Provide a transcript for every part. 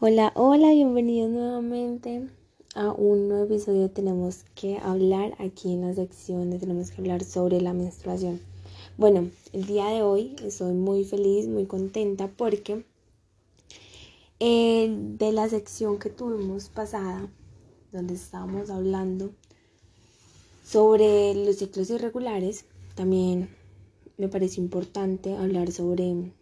Hola, hola, bienvenidos nuevamente a un nuevo episodio. Tenemos que hablar aquí en la sección de Tenemos que hablar sobre la menstruación. Bueno, el día de hoy estoy muy feliz, muy contenta porque eh, de la sección que tuvimos pasada, donde estábamos hablando sobre los ciclos irregulares, también me parece importante hablar sobre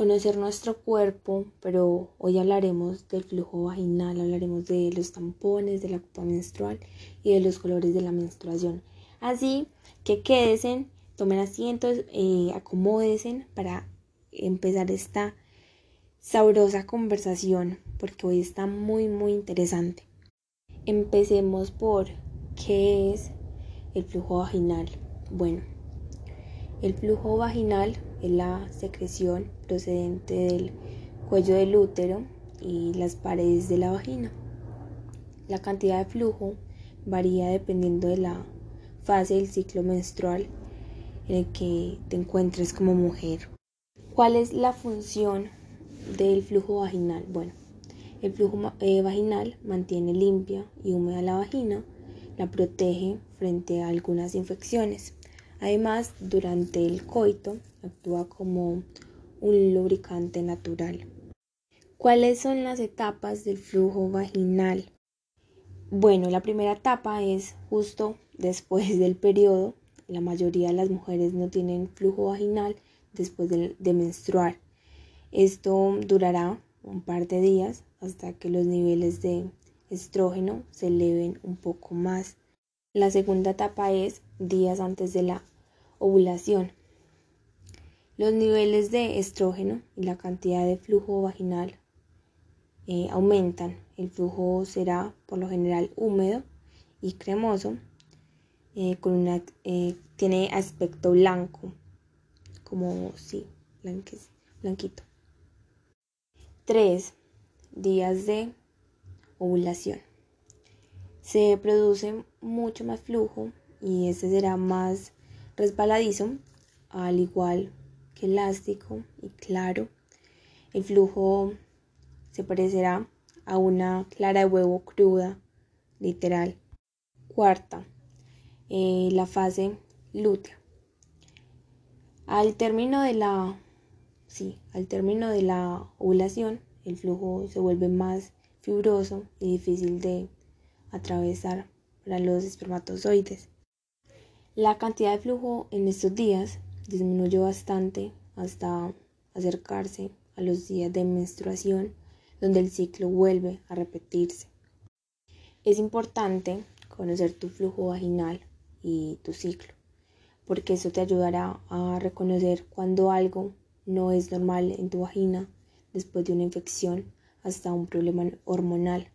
conocer nuestro cuerpo, pero hoy hablaremos del flujo vaginal, hablaremos de los tampones, de la copa menstrual y de los colores de la menstruación. Así que quédense, tomen asientos, eh, acomódense para empezar esta sabrosa conversación, porque hoy está muy, muy interesante. Empecemos por qué es el flujo vaginal. Bueno, el flujo vaginal es la secreción procedente del cuello del útero y las paredes de la vagina. La cantidad de flujo varía dependiendo de la fase del ciclo menstrual en el que te encuentres como mujer. ¿Cuál es la función del flujo vaginal? Bueno, el flujo eh, vaginal mantiene limpia y húmeda la vagina, la protege frente a algunas infecciones. Además, durante el coito actúa como un lubricante natural. ¿Cuáles son las etapas del flujo vaginal? Bueno, la primera etapa es justo después del periodo. La mayoría de las mujeres no tienen flujo vaginal después de, de menstruar. Esto durará un par de días hasta que los niveles de estrógeno se eleven un poco más. La segunda etapa es días antes de la ovulación. Los niveles de estrógeno y la cantidad de flujo vaginal eh, aumentan. El flujo será por lo general húmedo y cremoso, eh, con una, eh, tiene aspecto blanco, como sí, blanquito. Tres días de ovulación. Se produce mucho más flujo y este será más resbaladizo, al igual que elástico y claro. El flujo se parecerá a una clara de huevo cruda, literal. Cuarta, eh, la fase lútea. Al término de la sí, al término de la ovulación, el flujo se vuelve más fibroso y difícil de atravesar para los espermatozoides. La cantidad de flujo en estos días disminuyó bastante hasta acercarse a los días de menstruación donde el ciclo vuelve a repetirse. Es importante conocer tu flujo vaginal y tu ciclo, porque eso te ayudará a reconocer cuando algo no es normal en tu vagina después de una infección hasta un problema hormonal.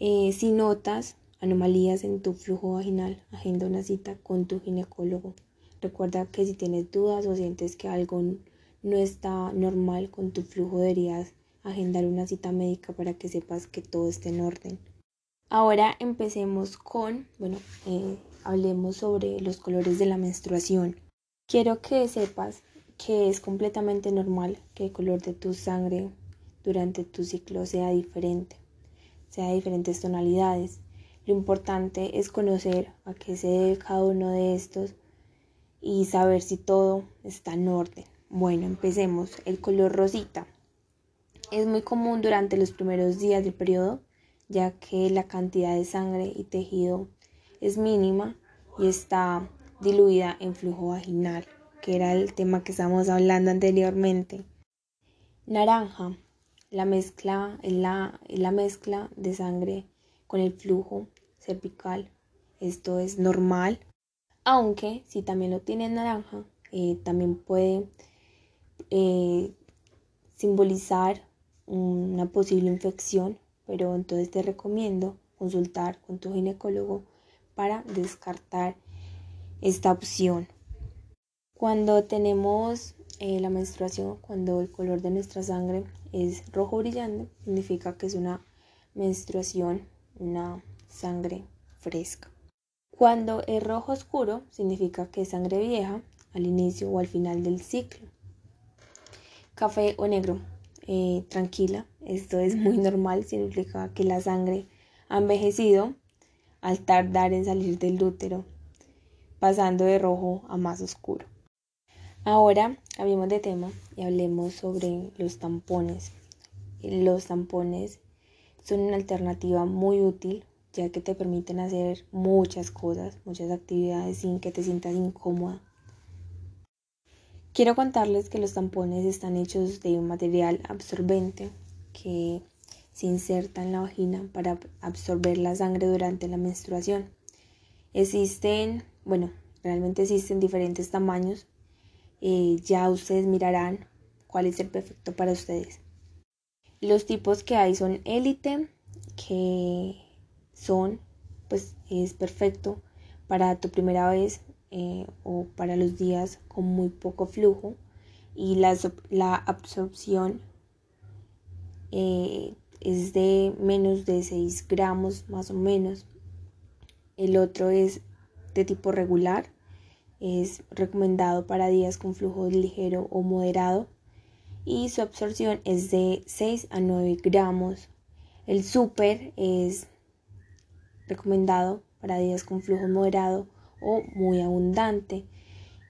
Eh, si notas anomalías en tu flujo vaginal, agenda una cita con tu ginecólogo. Recuerda que si tienes dudas o sientes que algo no está normal con tu flujo, deberías agendar una cita médica para que sepas que todo esté en orden. Ahora empecemos con, bueno, eh, hablemos sobre los colores de la menstruación. Quiero que sepas que es completamente normal que el color de tu sangre durante tu ciclo sea diferente, sea de diferentes tonalidades. Lo importante es conocer a qué se debe cada uno de estos y saber si todo está en orden. Bueno, empecemos. El color rosita es muy común durante los primeros días del periodo, ya que la cantidad de sangre y tejido es mínima y está diluida en flujo vaginal, que era el tema que estábamos hablando anteriormente. Naranja, la mezcla, la, la mezcla de sangre con el flujo cervical. Esto es normal, aunque si también lo tiene naranja, eh, también puede eh, simbolizar una posible infección, pero entonces te recomiendo consultar con tu ginecólogo para descartar esta opción. Cuando tenemos eh, la menstruación, cuando el color de nuestra sangre es rojo brillante, significa que es una menstruación, una sangre fresca. Cuando es rojo oscuro, significa que es sangre vieja al inicio o al final del ciclo. Café o negro. eh, tranquila, esto es muy normal, significa que la sangre ha envejecido al tardar en salir del útero, pasando de rojo a más oscuro. Ahora hablemos de tema y hablemos sobre los tampones. Los tampones son una alternativa muy útil que te permiten hacer muchas cosas, muchas actividades sin que te sientas incómoda. Quiero contarles que los tampones están hechos de un material absorbente que se inserta en la vagina para absorber la sangre durante la menstruación. Existen, bueno, realmente existen diferentes tamaños. Eh, ya ustedes mirarán cuál es el perfecto para ustedes. Los tipos que hay son élite, que son, pues es perfecto para tu primera vez eh, o para los días con muy poco flujo y la, la absorción eh, es de menos de 6 gramos más o menos. El otro es de tipo regular, es recomendado para días con flujo ligero o moderado y su absorción es de 6 a 9 gramos. El super es recomendado para días con flujo moderado o muy abundante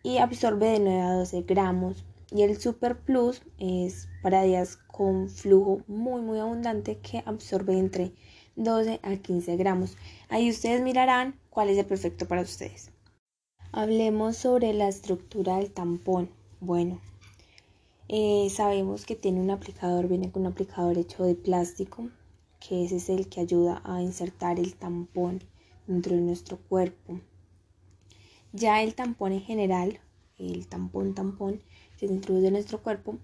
y absorbe de 9 a 12 gramos. Y el Super Plus es para días con flujo muy muy abundante que absorbe entre 12 a 15 gramos. Ahí ustedes mirarán cuál es el perfecto para ustedes. Hablemos sobre la estructura del tampón. Bueno, eh, sabemos que tiene un aplicador, viene con un aplicador hecho de plástico que ese es el que ayuda a insertar el tampón dentro de nuestro cuerpo. Ya el tampón en general, el tampón tampón que se introduce en nuestro cuerpo,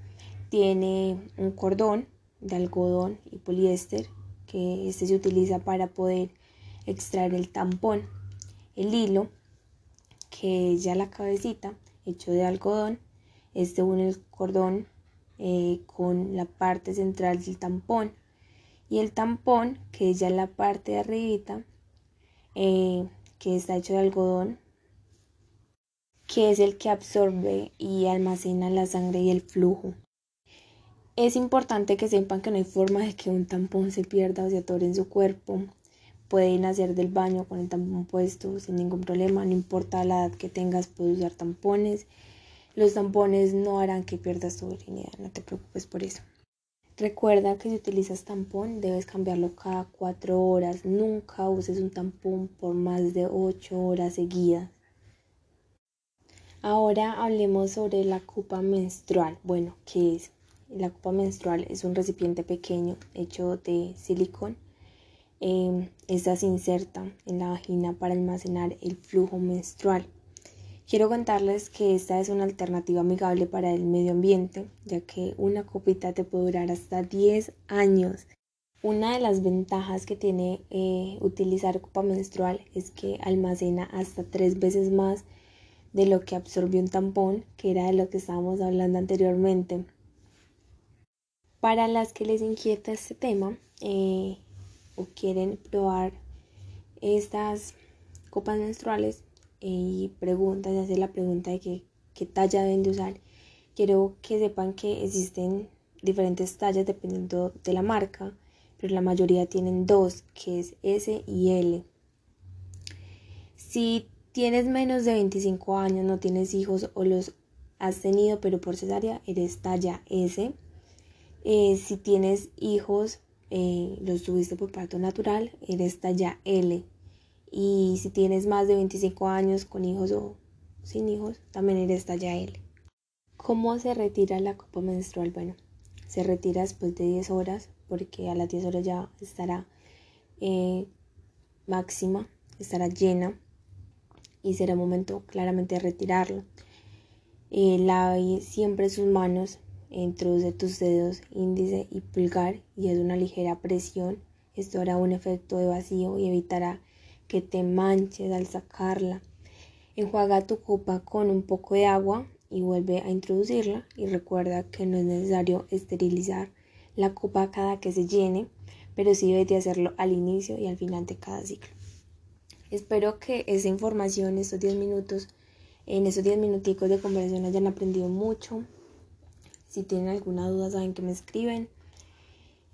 tiene un cordón de algodón y poliéster que este se utiliza para poder extraer el tampón. El hilo, que es ya la cabecita, hecho de algodón, este une el cordón eh, con la parte central del tampón y el tampón, que es ya la parte de arribita, eh, que está hecho de algodón, que es el que absorbe y almacena la sangre y el flujo. Es importante que sepan que no hay forma de que un tampón se pierda o se atore en su cuerpo. Pueden hacer del baño con el tampón puesto sin ningún problema, no importa la edad que tengas, puedes usar tampones. Los tampones no harán que pierdas tu virginidad, no te preocupes por eso. Recuerda que si utilizas tampón debes cambiarlo cada 4 horas. Nunca uses un tampón por más de 8 horas seguidas. Ahora hablemos sobre la copa menstrual. Bueno, ¿qué es? La copa menstrual es un recipiente pequeño hecho de silicón. Eh, esta se inserta en la vagina para almacenar el flujo menstrual. Quiero contarles que esta es una alternativa amigable para el medio ambiente, ya que una copita te puede durar hasta 10 años. Una de las ventajas que tiene eh, utilizar copa menstrual es que almacena hasta tres veces más de lo que absorbió un tampón, que era de lo que estábamos hablando anteriormente. Para las que les inquieta este tema eh, o quieren probar estas copas menstruales, y preguntas, hacer la pregunta de qué talla deben de usar, quiero que sepan que existen diferentes tallas dependiendo de la marca, pero la mayoría tienen dos, que es S y L. Si tienes menos de 25 años, no tienes hijos o los has tenido pero por cesárea, eres talla S. Eh, si tienes hijos, eh, los tuviste por parto natural, eres talla L. Y si tienes más de 25 años con hijos o sin hijos, también eres talla L. ¿Cómo se retira la copa menstrual? Bueno, se retira después de 10 horas porque a las 10 horas ya estará eh, máxima, estará llena y será momento claramente de retirarlo. Eh, lave siempre sus manos, introduce tus dedos índice y pulgar y es una ligera presión. Esto hará un efecto de vacío y evitará que te manches al sacarla. Enjuaga tu copa con un poco de agua y vuelve a introducirla y recuerda que no es necesario esterilizar la copa cada que se llene, pero sí debes de hacerlo al inicio y al final de cada ciclo. Espero que esa información, estos 10 minutos, en esos 10 minuticos de conversación hayan aprendido mucho. Si tienen alguna duda, saben que me escriben.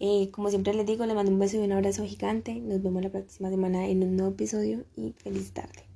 Eh, como siempre les digo, les mando un beso y un abrazo gigante. Nos vemos la próxima semana en un nuevo episodio y feliz tarde.